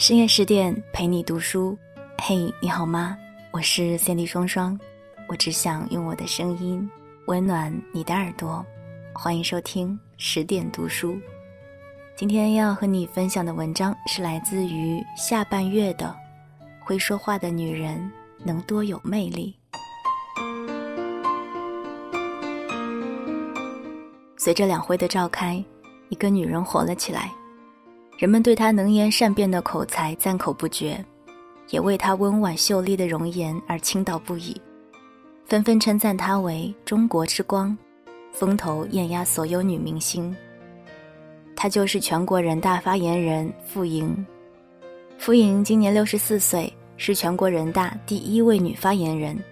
深夜十点陪你读书，嘿，你好吗？我是 Sandy 双双，我只想用我的声音温暖你的耳朵，欢迎收听十点读书。今天要和你分享的文章是来自于下半月的《会说话的女人能多有魅力》。随着两会的召开，一个女人火了起来。人们对她能言善辩的口才赞口不绝，也为她温婉秀丽的容颜而倾倒不已，纷纷称赞她为“中国之光”，风头艳压所有女明星。她就是全国人大发言人傅莹。傅莹今年六十四岁，是全国人大第一位女发言人，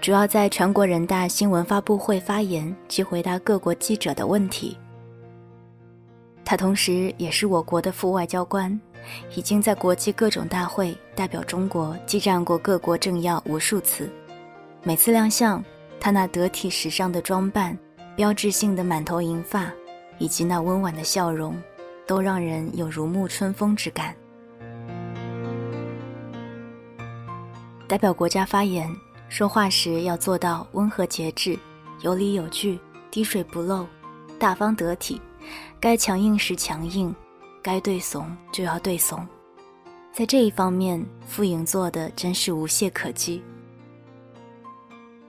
主要在全国人大新闻发布会发言及回答各国记者的问题。他同时也是我国的副外交官，已经在国际各种大会代表中国激战过各国政要无数次。每次亮相，他那得体时尚的装扮、标志性的满头银发，以及那温婉的笑容，都让人有如沐春风之感。代表国家发言，说话时要做到温和节制、有理有据、滴水不漏、大方得体。该强硬时强硬，该对怂就要对怂，在这一方面，傅莹做的真是无懈可击。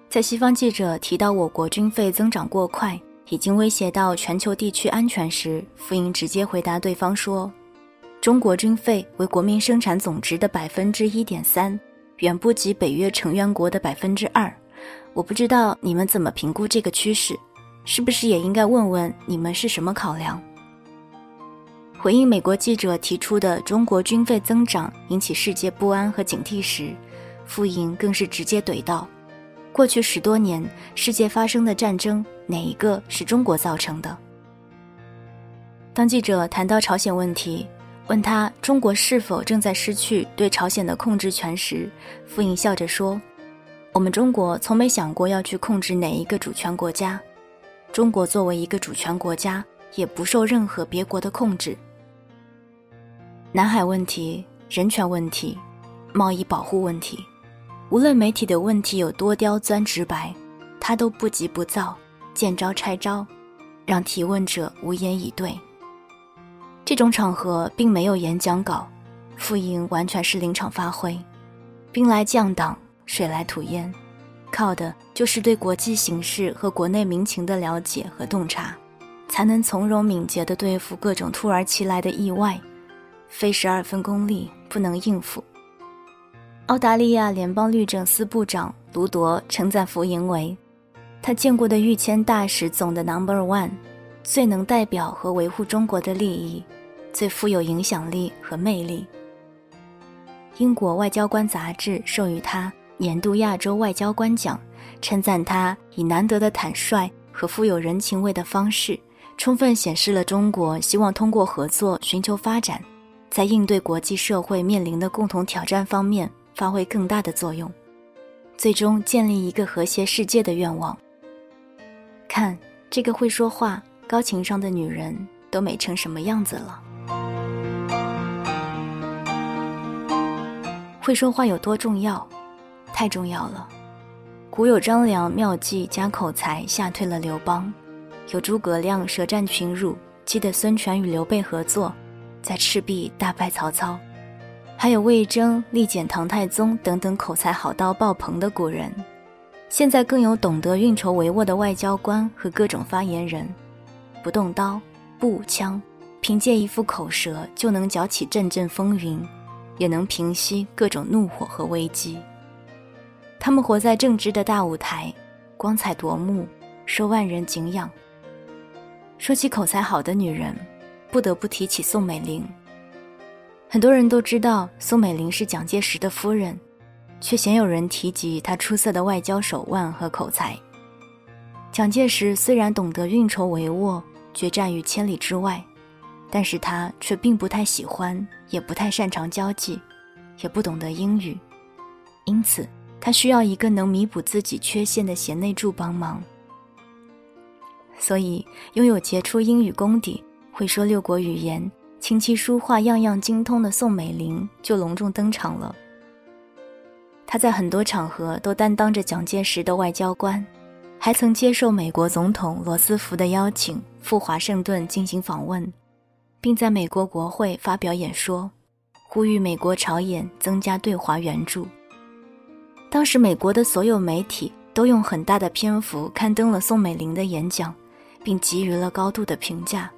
在西方记者提到我国军费增长过快，已经威胁到全球地区安全时，傅莹直接回答对方说：“中国军费为国民生产总值的百分之一点三，远不及北约成员国的百分之二。我不知道你们怎么评估这个趋势。”是不是也应该问问你们是什么考量？回应美国记者提出的中国军费增长引起世界不安和警惕时，傅莹更是直接怼道：“过去十多年世界发生的战争，哪一个是中国造成的？”当记者谈到朝鲜问题，问他中国是否正在失去对朝鲜的控制权时，傅莹笑着说：“我们中国从没想过要去控制哪一个主权国家。”中国作为一个主权国家，也不受任何别国的控制。南海问题、人权问题、贸易保护问题，无论媒体的问题有多刁钻直白，他都不急不躁，见招拆招，让提问者无言以对。这种场合并没有演讲稿，傅莹完全是临场发挥，兵来将挡，水来土掩。靠的就是对国际形势和国内民情的了解和洞察，才能从容敏捷地对付各种突如其来的意外，非十二分功力不能应付。澳大利亚联邦律政司部长卢铎称赞福莹为他见过的御签大使总的 Number One，最能代表和维护中国的利益，最富有影响力和魅力。英国外交官杂志授予他。年度亚洲外交官奖，称赞他以难得的坦率和富有人情味的方式，充分显示了中国希望通过合作寻求发展，在应对国际社会面临的共同挑战方面发挥更大的作用，最终建立一个和谐世界的愿望。看这个会说话、高情商的女人，都美成什么样子了？会说话有多重要？太重要了。古有张良妙计加口才吓退了刘邦，有诸葛亮舌战群儒，激得孙权与刘备合作，在赤壁大败曹操，还有魏征力减唐太宗等等口才好到爆棚的古人。现在更有懂得运筹帷幄的外交官和各种发言人，不动刀不舞枪，凭借一副口舌就能搅起阵阵风云，也能平息各种怒火和危机。他们活在正直的大舞台，光彩夺目，受万人敬仰。说起口才好的女人，不得不提起宋美龄。很多人都知道宋美龄是蒋介石的夫人，却鲜有人提及她出色的外交手腕和口才。蒋介石虽然懂得运筹帷幄，决战于千里之外，但是他却并不太喜欢，也不太擅长交际，也不懂得英语，因此。他需要一个能弥补自己缺陷的贤内助帮忙，所以拥有杰出英语功底、会说六国语言、琴棋书画样样精通的宋美龄就隆重登场了。她在很多场合都担当着蒋介石的外交官，还曾接受美国总统罗斯福的邀请赴华盛顿进行访问，并在美国国会发表演说，呼吁美国朝野增加对华援助。当时美国的所有媒体都用很大的篇幅刊登了宋美龄的演讲，并给予了高度的评价。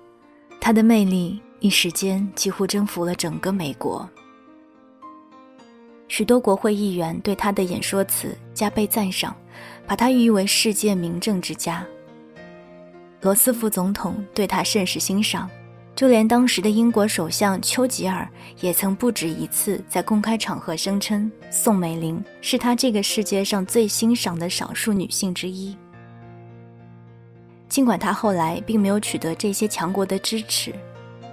她的魅力一时间几乎征服了整个美国。许多国会议员对他的演说词加倍赞赏，把他誉为世界名政之家。罗斯福总统对他甚是欣赏，就连当时的英国首相丘吉尔也曾不止一次在公开场合声称宋美龄是他这个世界上最欣赏的少数女性之一。尽管他后来并没有取得这些强国的支持，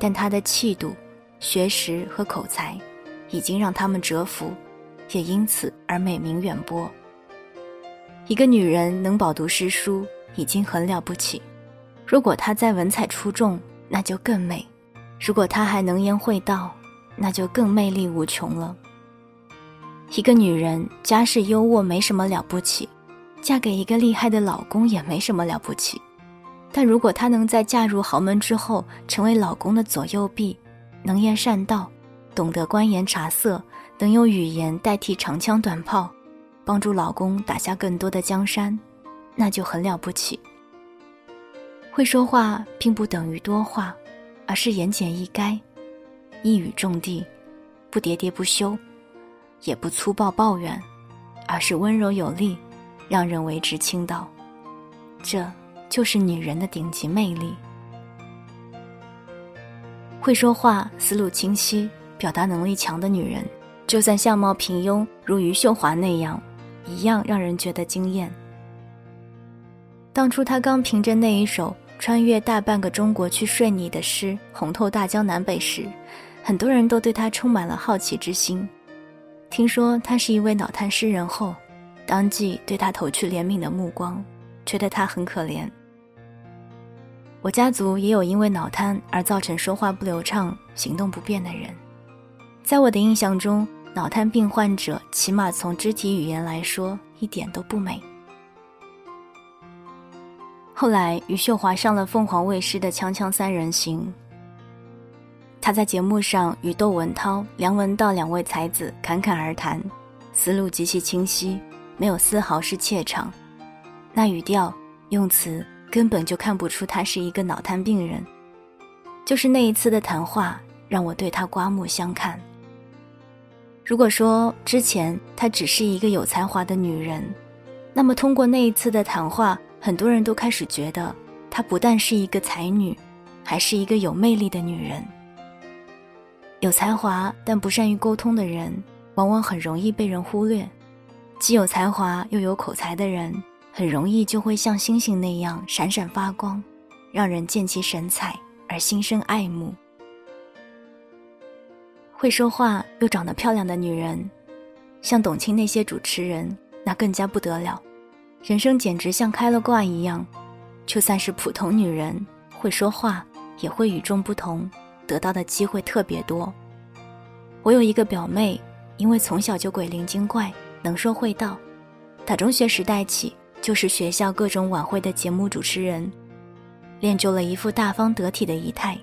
但他的气度、学识和口才，已经让他们折服。也因此而美名远播。一个女人能饱读诗书已经很了不起，如果她再文采出众，那就更美；如果她还能言会道，那就更魅力无穷了。一个女人家世优渥没什么了不起，嫁给一个厉害的老公也没什么了不起，但如果她能在嫁入豪门之后成为老公的左右臂，能言善道，懂得观言察色。能用语言代替长枪短炮，帮助老公打下更多的江山，那就很了不起。会说话并不等于多话，而是言简意赅，一语中的，不喋喋不休，也不粗暴抱怨，而是温柔有力，让人为之倾倒。这就是女人的顶级魅力。会说话、思路清晰、表达能力强的女人。就算相貌平庸如余秀华那样，一样让人觉得惊艳。当初她刚凭着那一首穿越大半个中国去睡你的诗红透大江南北时，很多人都对他充满了好奇之心。听说他是一位脑瘫诗人后，当即对他投去怜悯的目光，觉得他很可怜。我家族也有因为脑瘫而造成说话不流畅、行动不便的人。在我的印象中，脑瘫病患者起码从肢体语言来说一点都不美。后来，余秀华上了凤凰卫视的《锵锵三人行》，她在节目上与窦文涛、梁文道两位才子侃侃而谈，思路极其清晰，没有丝毫是怯场，那语调、用词根本就看不出他是一个脑瘫病人。就是那一次的谈话，让我对他刮目相看。如果说之前她只是一个有才华的女人，那么通过那一次的谈话，很多人都开始觉得她不但是一个才女，还是一个有魅力的女人。有才华但不善于沟通的人，往往很容易被人忽略；既有才华又有口才的人，很容易就会像星星那样闪闪发光，让人见其神采而心生爱慕。会说话又长得漂亮的女人，像董卿那些主持人，那更加不得了，人生简直像开了挂一样。就算是普通女人，会说话也会与众不同，得到的机会特别多。我有一个表妹，因为从小就鬼灵精怪，能说会道，打中学时代起就是学校各种晚会的节目主持人，练就了一副大方得体的仪态。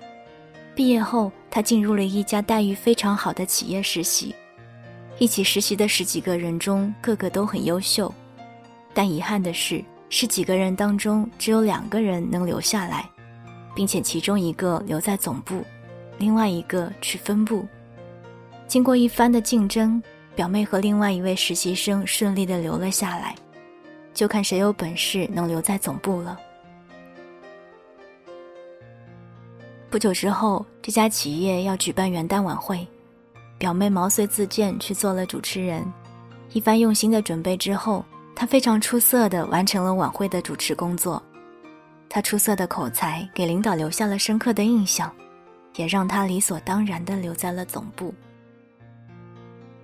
毕业后，他进入了一家待遇非常好的企业实习。一起实习的十几个人中，个个都很优秀，但遗憾的是，十几个人当中只有两个人能留下来，并且其中一个留在总部，另外一个去分部。经过一番的竞争，表妹和另外一位实习生顺利的留了下来，就看谁有本事能留在总部了。不久之后，这家企业要举办元旦晚会，表妹毛遂自荐去做了主持人。一番用心的准备之后，她非常出色的完成了晚会的主持工作。她出色的口才给领导留下了深刻的印象，也让她理所当然的留在了总部。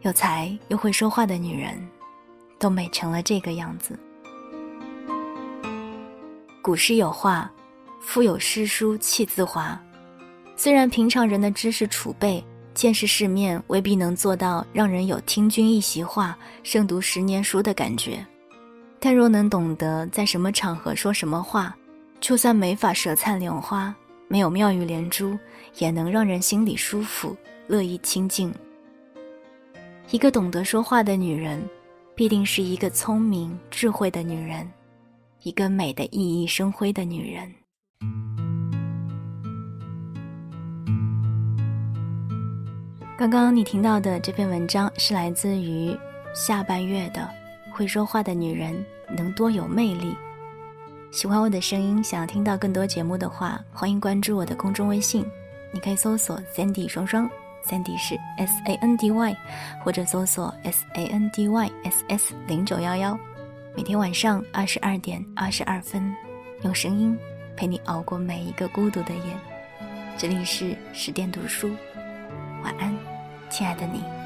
有才又会说话的女人，都美成了这个样子。古诗有话：“腹有诗书气自华。”虽然平常人的知识储备、见识世面未必能做到让人有听君一席话、胜读十年书的感觉，但若能懂得在什么场合说什么话，就算没法舌灿莲花，没有妙语连珠，也能让人心里舒服、乐意亲近。一个懂得说话的女人，必定是一个聪明、智慧的女人，一个美的熠熠生辉的女人。刚刚你听到的这篇文章是来自于下半月的《会说话的女人能多有魅力》。喜欢我的声音，想要听到更多节目的话，欢迎关注我的公众微信，你可以搜索 “Sandy 双双 ”，Sandy 是 S A N D Y，或者搜索 S A N D Y S S 零九幺幺。每天晚上二十二点二十二分，用声音陪你熬过每一个孤独的夜。这里是十点读书。晚安，亲爱的你。